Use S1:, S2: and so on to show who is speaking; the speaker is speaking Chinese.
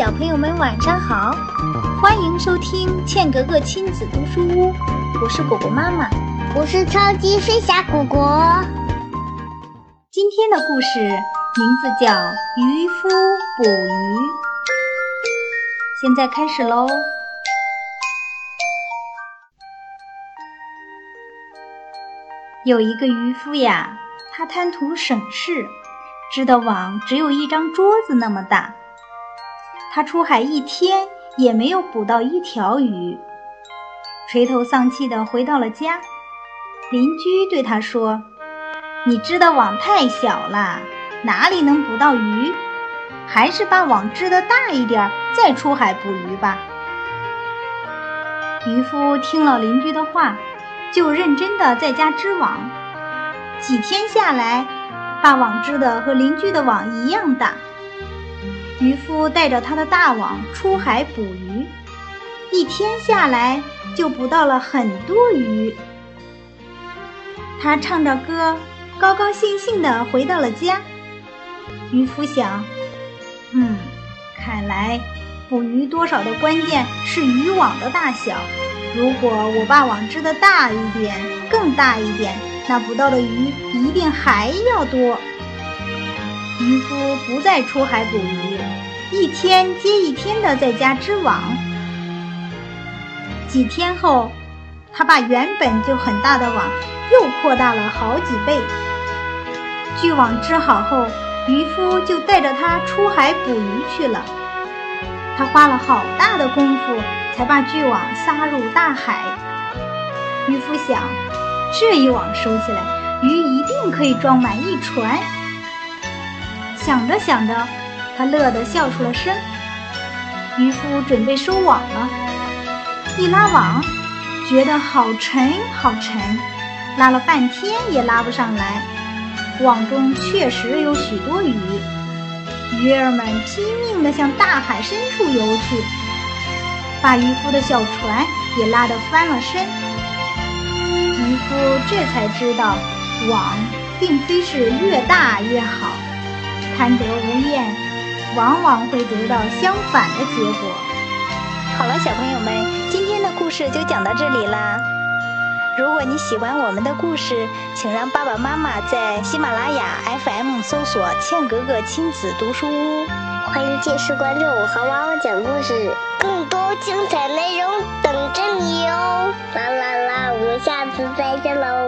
S1: 小朋友们晚上好，欢迎收听茜格格亲子读书屋，我是果果妈妈，
S2: 我是超级飞侠果果。
S1: 今天的故事名字叫《渔夫捕鱼》，现在开始喽。有一个渔夫呀，他贪图省事，织的网只有一张桌子那么大。他出海一天也没有捕到一条鱼，垂头丧气地回到了家。邻居对他说：“你织的网太小了，哪里能捕到鱼？还是把网织的大一点，再出海捕鱼吧。”渔夫听了邻居的话，就认真地在家织网。几天下来，把网织的和邻居的网一样大。渔夫带着他的大网出海捕鱼，一天下来就捕到了很多鱼。他唱着歌，高高兴兴地回到了家。渔夫想：“嗯，看来捕鱼多少的关键是渔网的大小。如果我把网织得大一点，更大一点，那捕到的鱼一定还要多。”渔夫不再出海捕鱼，一天接一天的在家织网。几天后，他把原本就很大的网又扩大了好几倍。巨网织好后，渔夫就带着它出海捕鱼去了。他花了好大的功夫才把巨网撒入大海。渔夫想，这一网收起来，鱼一定可以装满一船。想着想着，他乐得笑出了声。渔夫准备收网了，一拉网，觉得好沉好沉，拉了半天也拉不上来。网中确实有许多鱼，鱼儿们拼命地向大海深处游去，把渔夫的小船也拉得翻了身。渔夫这才知道，网并非是越大越好。贪得无厌，往往会得到相反的结果。
S3: 好了，小朋友们，今天的故事就讲到这里啦。如果你喜欢我们的故事，请让爸爸妈妈在喜马拉雅 FM 搜索“茜格格亲子读书屋”，
S2: 欢迎届时关注我和妈妈讲故事，更多精彩内容等着你哦！啦啦啦，我们下次再见喽。